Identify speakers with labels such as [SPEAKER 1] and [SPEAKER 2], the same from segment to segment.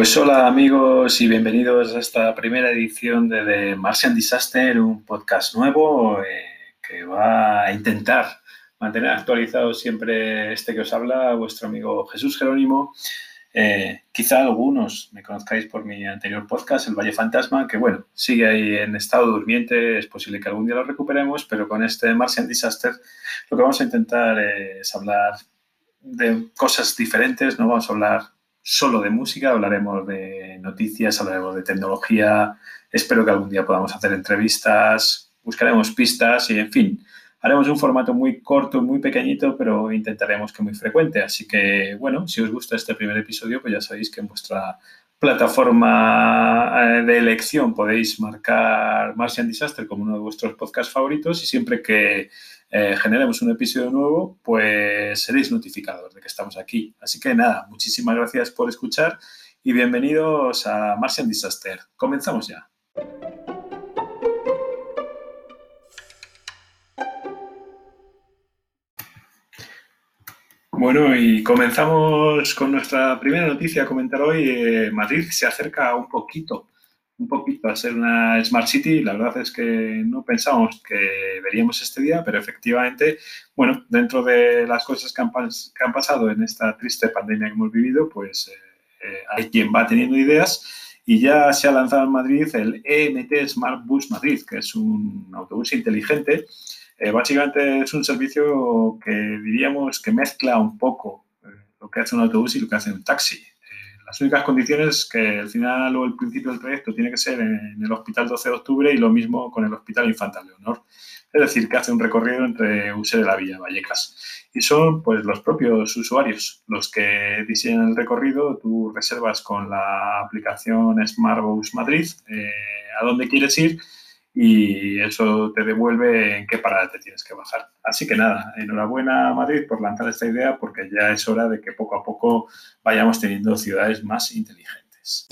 [SPEAKER 1] Pues hola amigos y bienvenidos a esta primera edición de The Martian Disaster, un podcast nuevo eh, que va a intentar mantener actualizado siempre este que os habla, vuestro amigo Jesús Jerónimo. Eh, quizá algunos me conozcáis por mi anterior podcast, El Valle Fantasma, que bueno, sigue ahí en estado durmiente, es posible que algún día lo recuperemos, pero con este Martian Disaster lo que vamos a intentar es hablar de cosas diferentes, no vamos a hablar solo de música, hablaremos de noticias, hablaremos de tecnología, espero que algún día podamos hacer entrevistas, buscaremos pistas y, en fin, haremos un formato muy corto, muy pequeñito, pero intentaremos que muy frecuente. Así que, bueno, si os gusta este primer episodio, pues ya sabéis que en vuestra plataforma eh, de elección podéis marcar Martian Disaster como uno de vuestros podcasts favoritos y siempre que eh, generemos un episodio nuevo, pues seréis notificados de que estamos aquí. Así que nada, muchísimas gracias por escuchar y bienvenidos a Martian Disaster. Comenzamos ya. Bueno, y comenzamos con nuestra primera noticia a comentar hoy. Eh, Madrid se acerca un poquito un poquito a ser una Smart City. La verdad es que no pensábamos que veríamos este día, pero efectivamente, bueno, dentro de las cosas que han, pasado en esta triste pandemia que hemos vivido, pues eh, eh, hay quien va teniendo ideas y ya se ha lanzado en Madrid el EMT Smart Bus Madrid, que es un autobús inteligente. Eh, básicamente es un servicio que diríamos que mezcla un poco lo que hace un autobús y lo que hace un taxi. Las únicas condiciones que el final o el principio del proyecto tiene que ser en el Hospital 12 de Octubre y lo mismo con el Hospital Infanta Leonor. Es decir, que hace un recorrido entre Use de la Villa Vallecas. Y son pues los propios usuarios los que diseñan el recorrido. Tú reservas con la aplicación Smartbus Madrid eh, a dónde quieres ir y eso te devuelve en qué parada te tienes que bajar. Así que nada, enhorabuena Madrid por lanzar esta idea porque ya es hora de que poco a poco vayamos teniendo ciudades más inteligentes.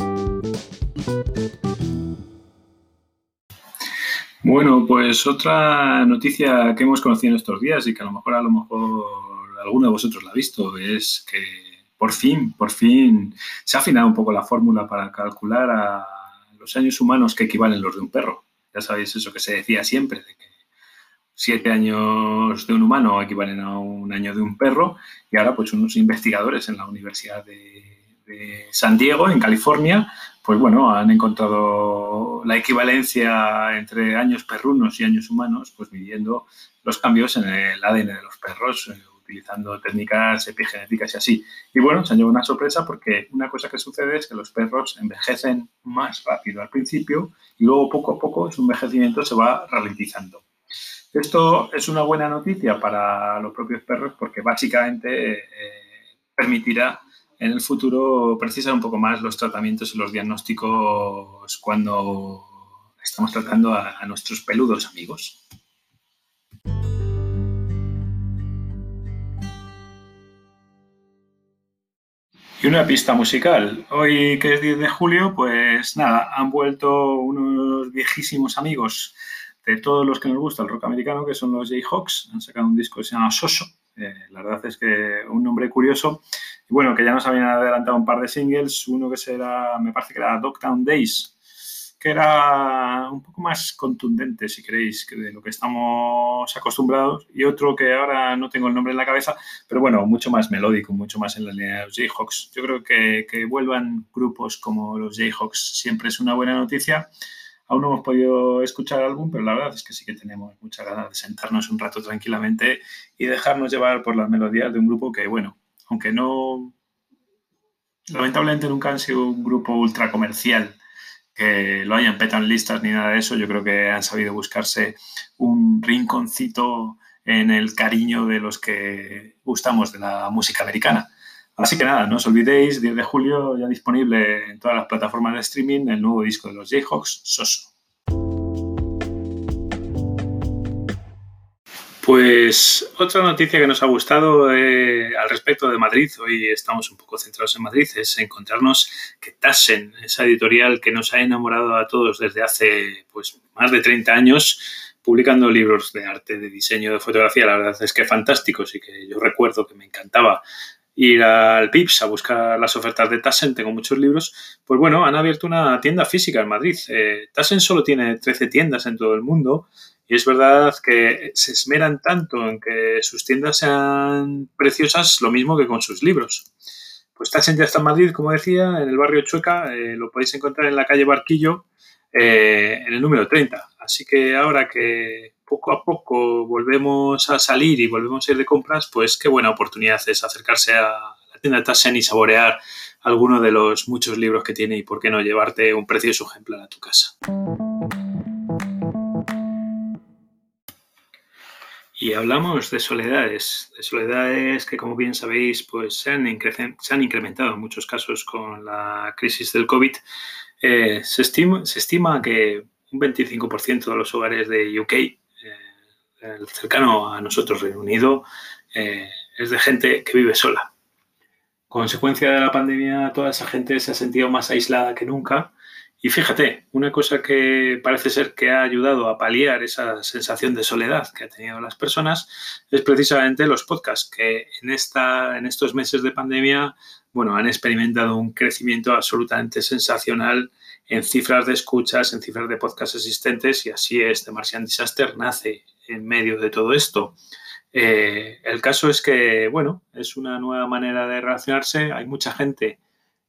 [SPEAKER 1] Bueno, pues otra noticia que hemos conocido en estos días y que a lo mejor a lo mejor alguno de vosotros la ha visto es que por fin, por fin se ha afinado un poco la fórmula para calcular a los años humanos que equivalen los de un perro. Ya sabéis eso que se decía siempre, de que siete años de un humano equivalen a un año de un perro, y ahora pues unos investigadores en la Universidad de, San Diego, en California, pues bueno, han encontrado la equivalencia entre años perrunos y años humanos, pues midiendo los cambios en el ADN de los perros, eh, utilizando técnicas epigenéticas y así. Y bueno, se han llevado una sorpresa porque una cosa que sucede es que los perros envejecen más rápido al principio y luego poco a poco su envejecimiento se va ralentizando. Esto es una buena noticia para los propios perros porque básicamente eh, permitirá en el futuro precisar un poco más los tratamientos y los diagnósticos cuando estamos tratando a nuestros peludos amigos. Y una pista musical. Hoy que es 10 de julio, pues nada, han vuelto unos viejísimos amigos de todos los que nos gusta el rock americano, que son los Jayhawks. Han sacado un disco que se llama Soso. Eh, la verdad es que un nombre curioso. Y bueno, que ya nos habían adelantado un par de singles. Uno que será, me parece que era Dogtown Days, que era un poco más contundente, si queréis, que de lo que estamos acostumbrados, y otro que ahora no tengo el nombre en la cabeza, pero bueno, mucho más melódico, mucho más en la línea de los Jayhawks. Yo creo que, que vuelvan grupos como los Jayhawks siempre es una buena noticia. Aún no hemos podido escuchar álbum, pero la verdad es que sí que tenemos mucha ganas de sentarnos un rato tranquilamente y dejarnos llevar por las melodías de un grupo que, bueno, aunque no, lamentablemente nunca han sido un grupo ultra comercial, que lo hayan petado en listas ni nada de eso. Yo creo que han sabido buscarse un rinconcito en el cariño de los que gustamos de la música americana. Así que nada, no os olvidéis, 10 de julio ya disponible en todas las plataformas de streaming el nuevo disco de los Jayhawks, Soso. Pues otra noticia que nos ha gustado eh, al respecto de Madrid, hoy estamos un poco centrados en Madrid, es encontrarnos que Tassen, esa editorial que nos ha enamorado a todos desde hace pues, más de 30 años, publicando libros de arte, de diseño, de fotografía, la verdad es que fantásticos y que yo recuerdo que me encantaba ir al Pips a buscar las ofertas de Tassen, tengo muchos libros, pues bueno, han abierto una tienda física en Madrid. Eh, Tassen solo tiene 13 tiendas en todo el mundo y es verdad que se esmeran tanto en que sus tiendas sean preciosas, lo mismo que con sus libros. Pues Tassen ya está en Madrid, como decía, en el barrio Chueca, eh, lo podéis encontrar en la calle Barquillo, eh, en el número 30. Así que ahora que poco a poco volvemos a salir y volvemos a ir de compras, pues qué buena oportunidad es acercarse a la tienda Tassen y saborear alguno de los muchos libros que tiene y por qué no llevarte un precioso ejemplar a tu casa. Y hablamos de soledades, de soledades que como bien sabéis pues se han, incrementado en muchos casos con la crisis del COVID. Eh, se, estima, que un 25% de los hogares de UK el cercano a nosotros, Reino Unido, eh, es de gente que vive sola. Consecuencia de la pandemia, toda esa gente se ha sentido más aislada que nunca. Y fíjate, una cosa que parece ser que ha ayudado a paliar esa sensación de soledad que ha tenido las personas es precisamente los podcasts, que en, esta, en estos meses de pandemia bueno, han experimentado un crecimiento absolutamente sensacional en cifras de escuchas, en cifras de podcasts existentes, y así es, The Martian Disaster nace en medio de todo esto. Eh, el caso es que, bueno, es una nueva manera de relacionarse. Hay mucha gente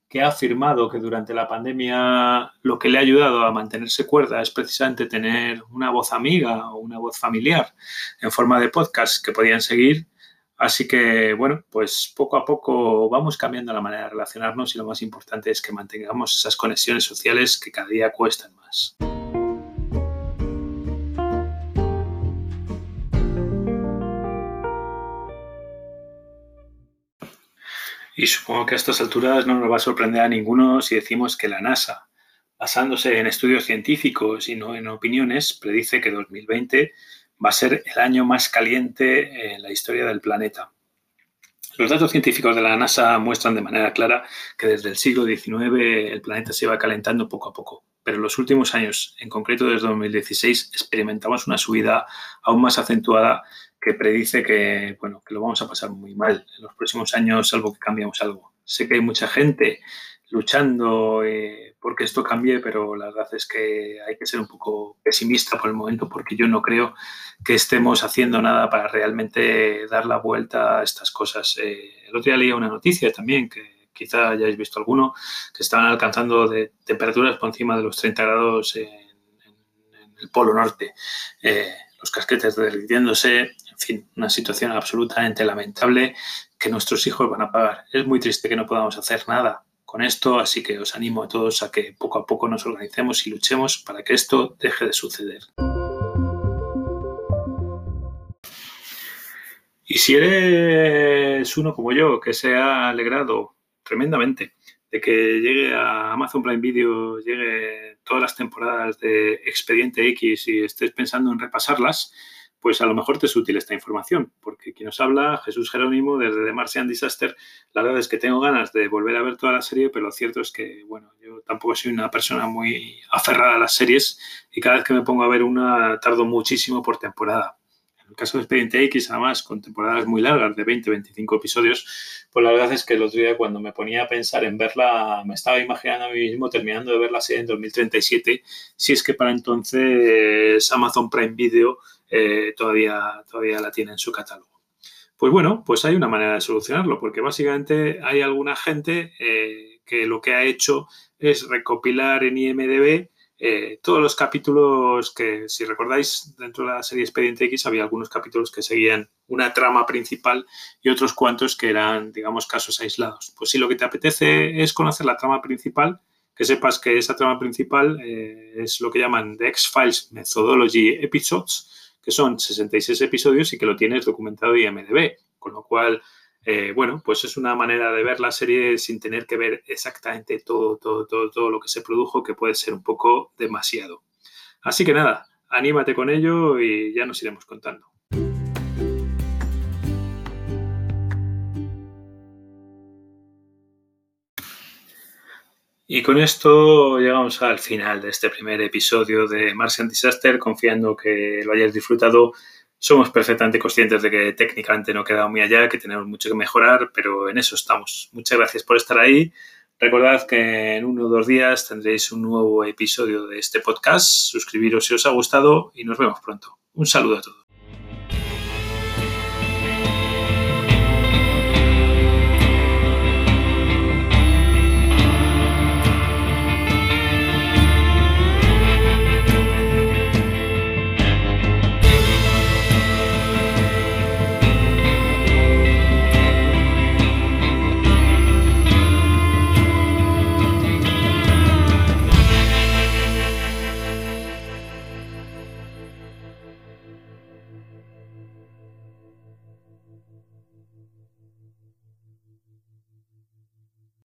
[SPEAKER 1] que ha afirmado que durante la pandemia lo que le ha ayudado a mantenerse cuerda es precisamente tener una voz amiga o una voz familiar en forma de podcast que podían seguir. Así que, bueno, pues poco a poco vamos cambiando la manera de relacionarnos y lo más importante es que mantengamos esas conexiones sociales que cada día cuestan más. Y supongo que a estas alturas no nos va a sorprender a ninguno si decimos que la NASA, basándose en estudios científicos y no en opiniones, predice que 2020 va a ser el año más caliente en la historia del planeta. Los datos científicos de la NASA muestran de manera clara que desde el siglo XIX el planeta se iba calentando poco a poco, pero en los últimos años, en concreto desde 2016, experimentamos una subida aún más acentuada que predice que, bueno, que lo vamos a pasar muy mal en los próximos años, salvo que cambiemos algo. Sé que hay mucha gente luchando eh, porque esto cambie, pero la verdad es que hay que ser un poco pesimista por el momento porque yo no creo que estemos haciendo nada para realmente dar la vuelta a estas cosas. Eh, el otro día leía una noticia también que quizá hayáis visto alguno, que estaban alcanzando temperaturas por encima de los 30 grados en, el Polo Norte. Eh, los casquetes derritiéndose, en fin, una situación absolutamente lamentable que nuestros hijos van a pagar. Es muy triste que no podamos hacer nada con esto, así que os animo a todos a que poco a poco nos organicemos y luchemos para que esto deje de suceder. Y si eres uno como yo, que se ha alegrado tremendamente de que llegue a Amazon Prime Video, llegue todas las temporadas de Expediente X y estés pensando en repasarlas, pues a lo mejor te es útil esta información, porque quien nos habla, Jesús Jerónimo, desde The Martian Disaster, la verdad es que tengo ganas de volver a ver toda la serie, pero lo cierto es que, bueno, yo tampoco soy una persona muy aferrada a las series y cada vez que me pongo a ver una tardo muchísimo por temporada. El caso de Expediente X, además, con temporadas muy largas, de 20, 25 episodios, pues la verdad es que el otro día cuando me ponía a pensar en verla, me estaba imaginando a mí mismo terminando de ver la serie en 2037, si es que para entonces Amazon Prime Video eh, todavía, todavía la tiene en su catálogo. Pues bueno, pues hay una manera de solucionarlo, porque básicamente hay alguna gente eh, que lo que ha hecho es recopilar en IMDB eh, todos los capítulos que, si recordáis, dentro de la serie Expediente X había algunos capítulos que seguían una trama principal y otros cuantos que eran, digamos, casos aislados. Pues si lo que te apetece es conocer la trama principal, que sepas que esa trama principal eh, es lo que llaman The X-Files Methodology Episodes, que son 66 episodios y que lo tienes documentado en IMDB, con lo cual eh, bueno, pues es una manera de ver la serie sin tener que ver exactamente todo, todo, todo, todo lo que se produjo, que puede ser un poco demasiado. Así que nada, anímate con ello y ya nos iremos contando. Y con esto llegamos al final de este primer episodio de Martian Disaster, confiando que lo hayáis disfrutado Somos perfectamente conscientes de que técnicamente no queda muy allá, que tenemos mucho que mejorar, pero en eso estamos. Muchas gracias por estar ahí. Recordad que en uno o dos días tendréis un nuevo episodio de este podcast. Suscribiros si os ha gustado y nos vemos pronto. Un saludo a todos.